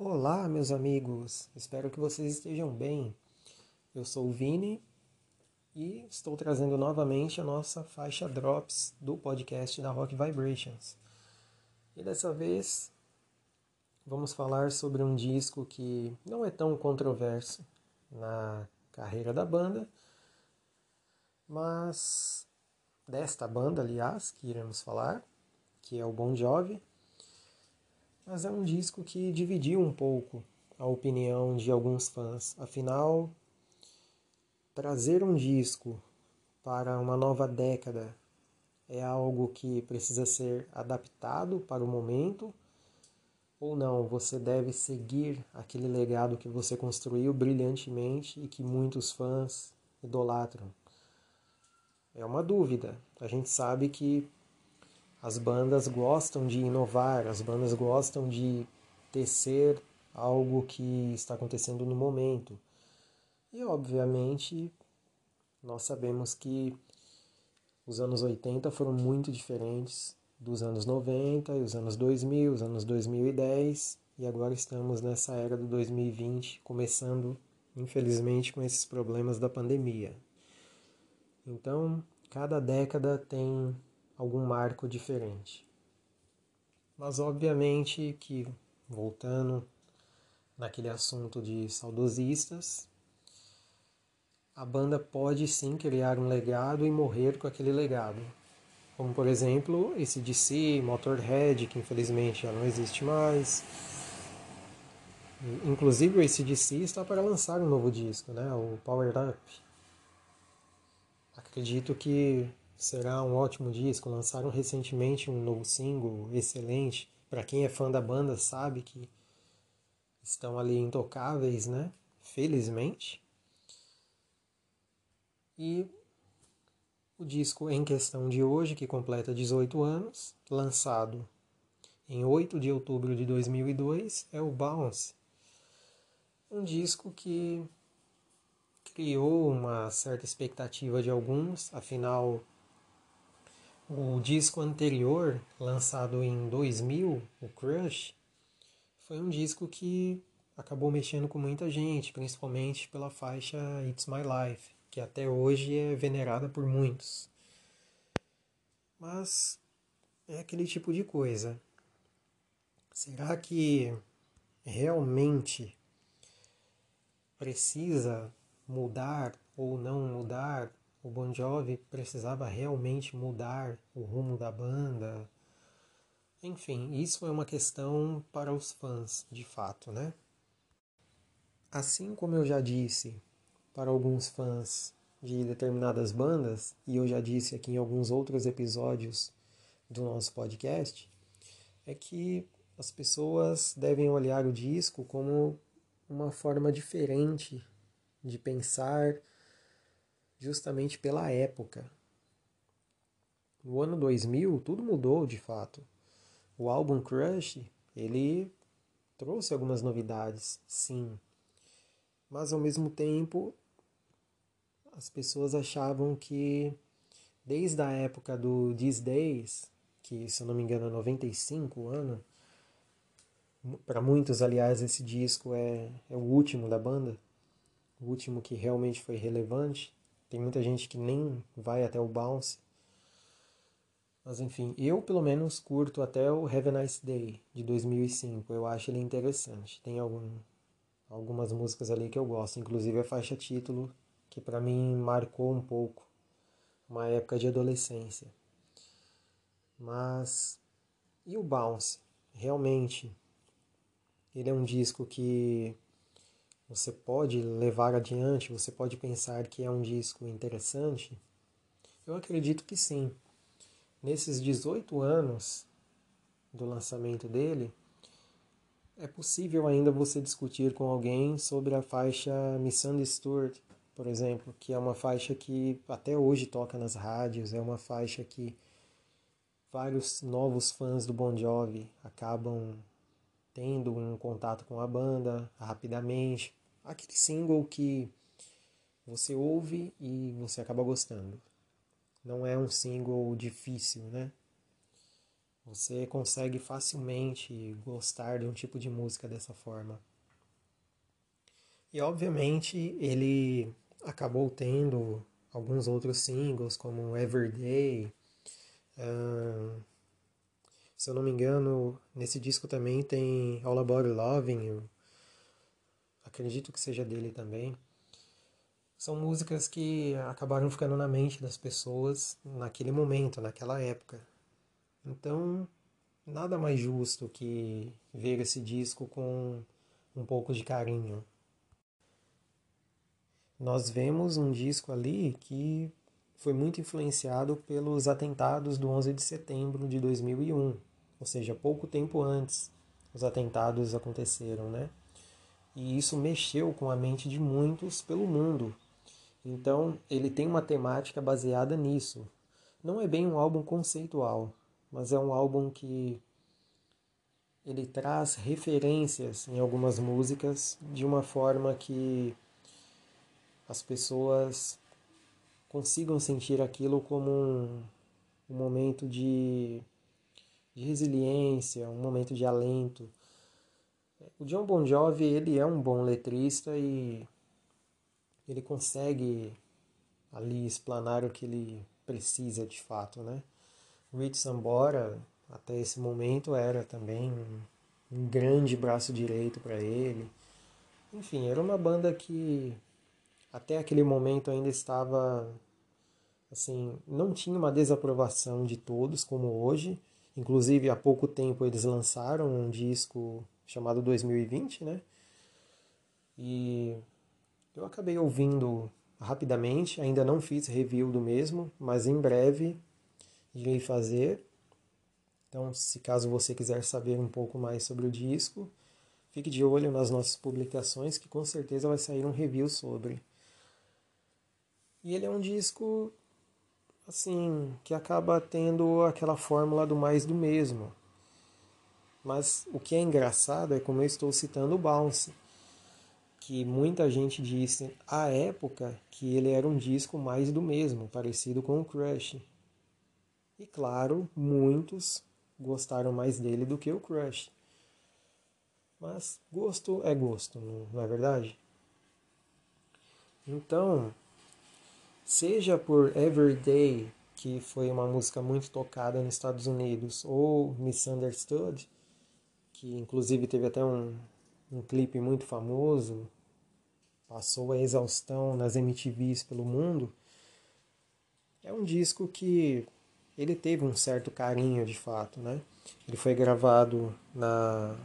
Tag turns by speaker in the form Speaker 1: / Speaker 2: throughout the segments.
Speaker 1: Olá, meus amigos. Espero que vocês estejam bem. Eu sou o Vini e estou trazendo novamente a nossa faixa Drops do podcast da Rock Vibrations. E dessa vez vamos falar sobre um disco que não é tão controverso na carreira da banda, mas desta banda, aliás, que iremos falar, que é o Bon Jovi. Mas é um disco que dividiu um pouco a opinião de alguns fãs. Afinal, trazer um disco para uma nova década é algo que precisa ser adaptado para o momento ou não? Você deve seguir aquele legado que você construiu brilhantemente e que muitos fãs idolatram. É uma dúvida. A gente sabe que as bandas gostam de inovar, as bandas gostam de tecer algo que está acontecendo no momento. E obviamente nós sabemos que os anos 80 foram muito diferentes dos anos 90 e os anos 2000, os anos 2010 e agora estamos nessa era do 2020, começando infelizmente com esses problemas da pandemia. Então, cada década tem algum marco diferente. Mas obviamente que voltando naquele assunto de saudosistas, a banda pode sim criar um legado e morrer com aquele legado. Como por exemplo, esse DC, Motorhead, que infelizmente já não existe mais. Inclusive o ACDC está para lançar um novo disco, né? o Power Up. Acredito que será um ótimo disco. Lançaram recentemente um novo single excelente. Para quem é fã da banda sabe que estão ali intocáveis, né? Felizmente. E o disco em questão de hoje, que completa 18 anos, lançado em 8 de outubro de 2002, é o Bounce. Um disco que criou uma certa expectativa de alguns, afinal, o disco anterior, lançado em 2000, o Crush, foi um disco que acabou mexendo com muita gente, principalmente pela faixa It's My Life que até hoje é venerada por muitos. Mas é aquele tipo de coisa. Será que realmente precisa mudar ou não mudar? O Bon Jovi precisava realmente mudar o rumo da banda? Enfim, isso é uma questão para os fãs, de fato, né? Assim como eu já disse para alguns fãs de determinadas bandas, e eu já disse aqui em alguns outros episódios do nosso podcast, é que as pessoas devem olhar o disco como uma forma diferente de pensar justamente pela época. No ano 2000, tudo mudou de fato. O álbum Crush, ele trouxe algumas novidades, sim. Mas ao mesmo tempo, as pessoas achavam que desde a época do These Days, que se eu não me engano é 95 ano, para muitos, aliás, esse disco é, é o último da banda, o último que realmente foi relevante. Tem muita gente que nem vai até o Bounce. Mas enfim, eu pelo menos curto até o Have a Nice Day de 2005. Eu acho ele interessante. Tem algum, algumas músicas ali que eu gosto, inclusive a faixa título que para mim marcou um pouco uma época de adolescência. Mas e o Bounce? Realmente ele é um disco que você pode levar adiante, você pode pensar que é um disco interessante? Eu acredito que sim. Nesses 18 anos do lançamento dele, é possível ainda você discutir com alguém sobre a faixa Misunderstood, por exemplo, que é uma faixa que até hoje toca nas rádios, é uma faixa que vários novos fãs do Bon Jovi acabam tendo um contato com a banda rapidamente. Aquele single que você ouve e você acaba gostando. Não é um single difícil, né? Você consegue facilmente gostar de um tipo de música dessa forma. E obviamente ele acabou tendo alguns outros singles, como Everyday. Se eu não me engano, nesse disco também tem All About Loving You. Acredito que seja dele também. São músicas que acabaram ficando na mente das pessoas naquele momento, naquela época. Então, nada mais justo que ver esse disco com um pouco de carinho. Nós vemos um disco ali que foi muito influenciado pelos atentados do 11 de setembro de 2001, ou seja, pouco tempo antes os atentados aconteceram, né? E isso mexeu com a mente de muitos pelo mundo. Então, ele tem uma temática baseada nisso. Não é bem um álbum conceitual, mas é um álbum que ele traz referências em algumas músicas de uma forma que as pessoas consigam sentir aquilo como um, um momento de, de resiliência, um momento de alento. O John Bon Jovi ele é um bom letrista e ele consegue ali explanar o que ele precisa de fato, né? Rich Sambora, até esse momento, era também um, grande braço direito para ele. Enfim, era uma banda que até aquele momento ainda estava assim, não tinha uma desaprovação de todos como hoje. Inclusive, há pouco tempo eles lançaram um disco chamado 2020, né? E eu acabei ouvindo rapidamente, ainda não fiz review do mesmo, mas em breve irei fazer. Então, se caso você quiser saber um pouco mais sobre o disco, fique de olho nas nossas publicações que com certeza vai sair um review sobre. E ele é um disco assim, que acaba tendo aquela fórmula do mais do mesmo. Mas o que é engraçado é como eu estou citando o Bounce, que muita gente disse à época que ele era um disco mais do mesmo, parecido com o Crush. E claro, muitos gostaram mais dele do que o Crush. Mas gosto é gosto, não é verdade? Então, seja por Everyday, que foi uma música muito tocada nos Estados Unidos, ou Misunderstood, que inclusive teve até um, um clipe muito famoso, passou a exaustão nas MTVs pelo mundo, é um disco que ele teve um certo carinho de fato, né? Ele foi gravado na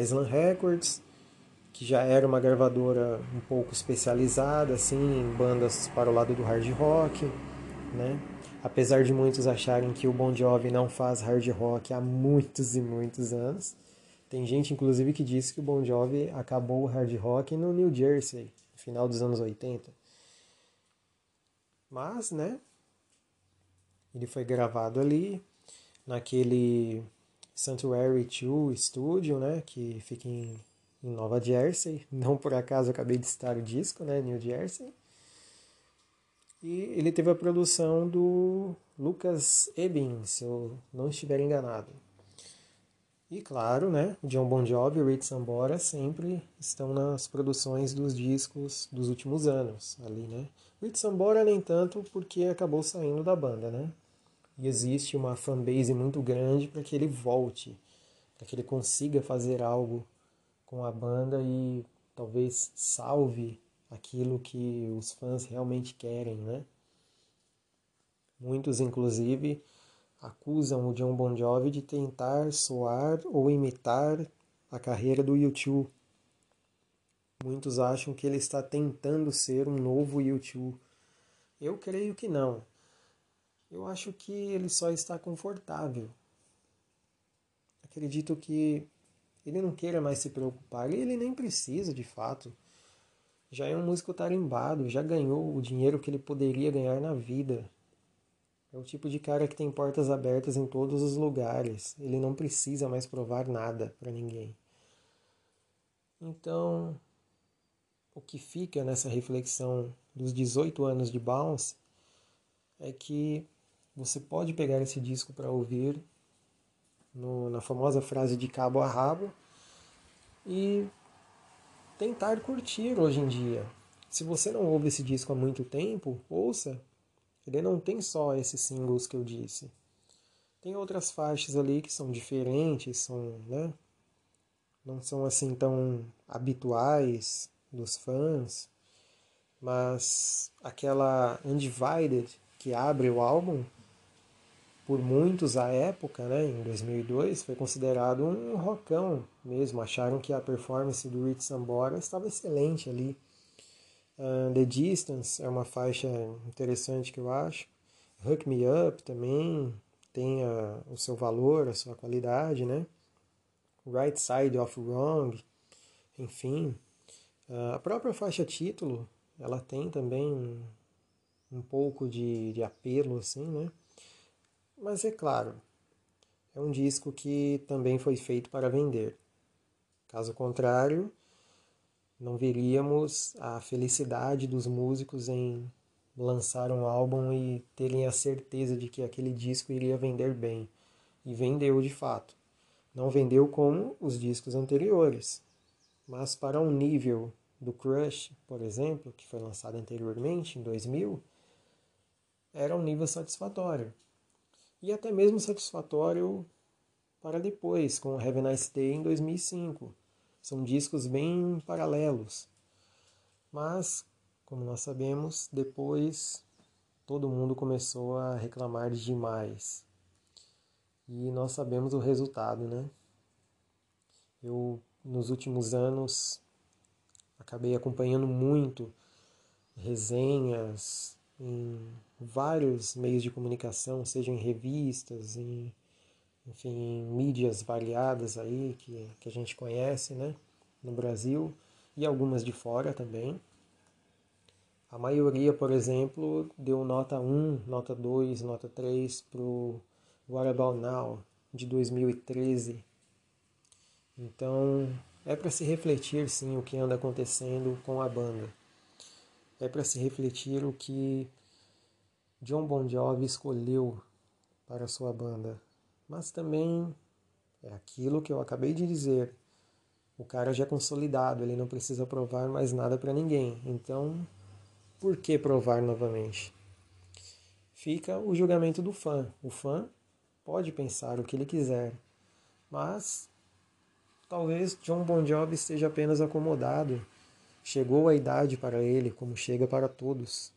Speaker 1: Island Records, que já era uma gravadora um pouco especializada assim em bandas para o lado do hard rock, né? Apesar de muitos acharem que o Bon Jovi não faz hard rock há muitos e muitos anos, tem gente inclusive que diz que o Bon Jovi acabou o hard rock no New Jersey, no final dos anos 80. Mas, né, ele foi gravado ali, naquele Sanctuary 2 Studio, né, que fica em, em, Nova Jersey. Não por acaso acabei de estar o disco, né, New Jersey. E ele teve a produção do Lucas Ebin, se eu não estiver enganado. E claro, né, John Bon Jovi e o Rich Sambora sempre estão nas produções dos discos dos últimos anos ali, né. Rich Sambora nem tanto porque acabou saindo da banda, né e existe uma fanbase muito grande para que ele volte, para que ele consiga fazer algo com a banda e talvez salve aquilo que os fãs realmente querem, né? Muitos, inclusive, acusam o John Bon Jovi de tentar soar ou imitar a carreira do YouTube. Muitos acham que ele está tentando ser um novo YouTube. Eu creio que não. Eu acho que ele só está confortável. Acredito que ele não queira mais se preocupar ele nem precisa de fato. Já é um músico tarimbado, já ganhou o dinheiro que ele poderia ganhar na vida. É o tipo de cara que tem portas abertas em todos os lugares. Ele não precisa mais provar nada para ninguém. Então, o que fica nessa reflexão dos 18 anos de Bounce é que você pode pegar esse disco para ouvir no, na famosa frase de cabo a rabo e tentar curtir hoje em dia. Se você não ouve esse disco há muito tempo, ouça. Ele não tem só esses singles que eu disse. Tem outras faixas ali que são diferentes, são, né? Não são assim tão habituais dos fãs, mas aquela Undivided que abre o álbum por muitos à época, né, em 2002, foi considerado um rockão mesmo. Acharam que a performance do Rich Sambora estava excelente ali. Uh, The Distance é uma faixa interessante que eu acho. Hook Me Up também tem a, o seu valor, a sua qualidade, né? Right Side of Wrong, enfim. Uh, a própria faixa título, ela tem também um, um pouco de, de apelo, assim, né? Mas é claro, é um disco que também foi feito para vender. Caso contrário, não veríamos a felicidade dos músicos em lançar um álbum e terem a certeza de que aquele disco iria vender bem. E vendeu de fato. Não vendeu como os discos anteriores, mas para um nível do Crush, por exemplo, que foi lançado anteriormente, em 2000, era um nível satisfatório e até mesmo satisfatório para depois, com Have a Nice Day em 2005. São discos bem paralelos. Mas, como nós sabemos, depois todo mundo começou a reclamar de demais. E nós sabemos o resultado, né? Eu, nos últimos anos, acabei acompanhando muito resenhas em vários meios de comunicação, seja em revistas, em, enfim, mídias variadas aí que, que a gente conhece, né, no Brasil e algumas de fora também. A maioria, por exemplo, deu nota 1, nota 2, nota 3 para o What About Now de 2013. Então, é para se refletir sim o que anda acontecendo com a banda. É para se refletir o que John Bon Jovi escolheu para sua banda. Mas também é aquilo que eu acabei de dizer. O cara já é consolidado, ele não precisa provar mais nada para ninguém. Então, por que provar novamente? Fica o julgamento do fã. O fã pode pensar o que ele quiser, mas talvez John Bon Jovi esteja apenas acomodado. Chegou a idade para ele, como chega para todos.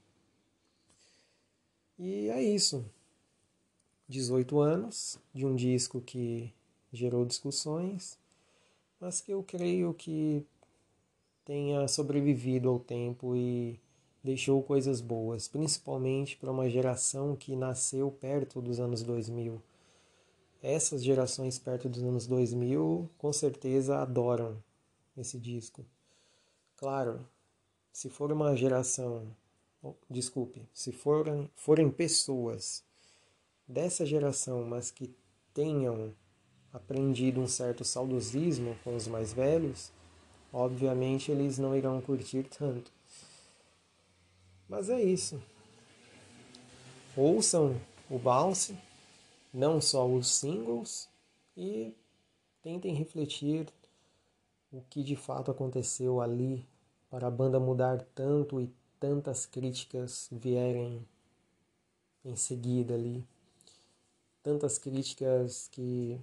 Speaker 1: E é isso. 18 anos de um disco que gerou discussões, mas que eu creio que tenha sobrevivido ao tempo e deixou coisas boas, principalmente para uma geração que nasceu perto dos anos 2000. Essas gerações perto dos anos 2000 com certeza adoram esse disco. Claro, se for uma geração desculpe, se forem, forem pessoas dessa geração, mas que tenham aprendido um certo saudosismo com os mais velhos, obviamente eles não irão curtir tanto. Mas é isso. Ouçam o Bounce, não só os singles, e tentem refletir o que de fato aconteceu ali para a banda mudar tanto e tantas críticas vierem em seguida ali, tantas críticas que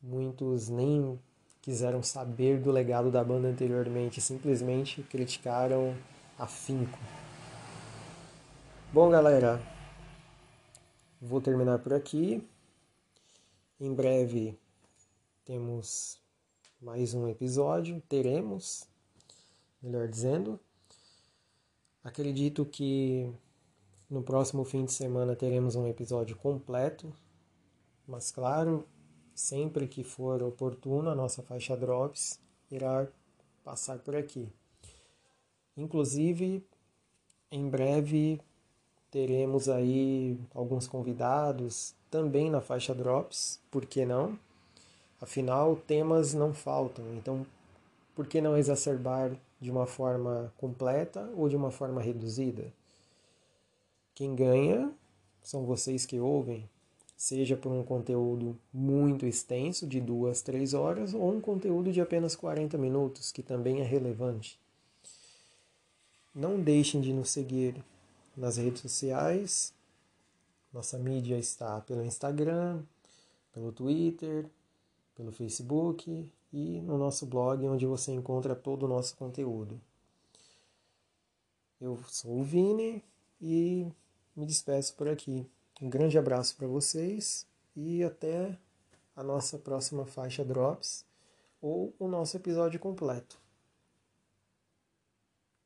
Speaker 1: muitos nem quiseram saber do legado da banda anteriormente, simplesmente criticaram afinco. Bom, galera, vou terminar por aqui. Em breve temos mais um episódio, teremos, melhor dizendo. Acredito que no próximo fim de semana teremos um episódio completo, mas claro, sempre que for oportuno, a nossa faixa Drops irá passar por aqui. Inclusive, em breve teremos aí alguns convidados também na faixa Drops, por que não? Afinal, temas não faltam, então por que não exacerbar de uma forma completa ou de uma forma reduzida? Quem ganha são vocês que ouvem. seja por um conteúdo muito extenso, de duas, três horas, ou um conteúdo de apenas 40 minutos, que também é relevante. Não deixem de nos seguir nas redes sociais. Nossa mídia está pelo Instagram, pelo Twitter, pelo Facebook e no nosso blog, onde você encontra todo o nosso conteúdo. Eu sou o Vini e me despeço por aqui. Um grande abraço para vocês e até a nossa próxima faixa Drops ou o nosso episódio completo.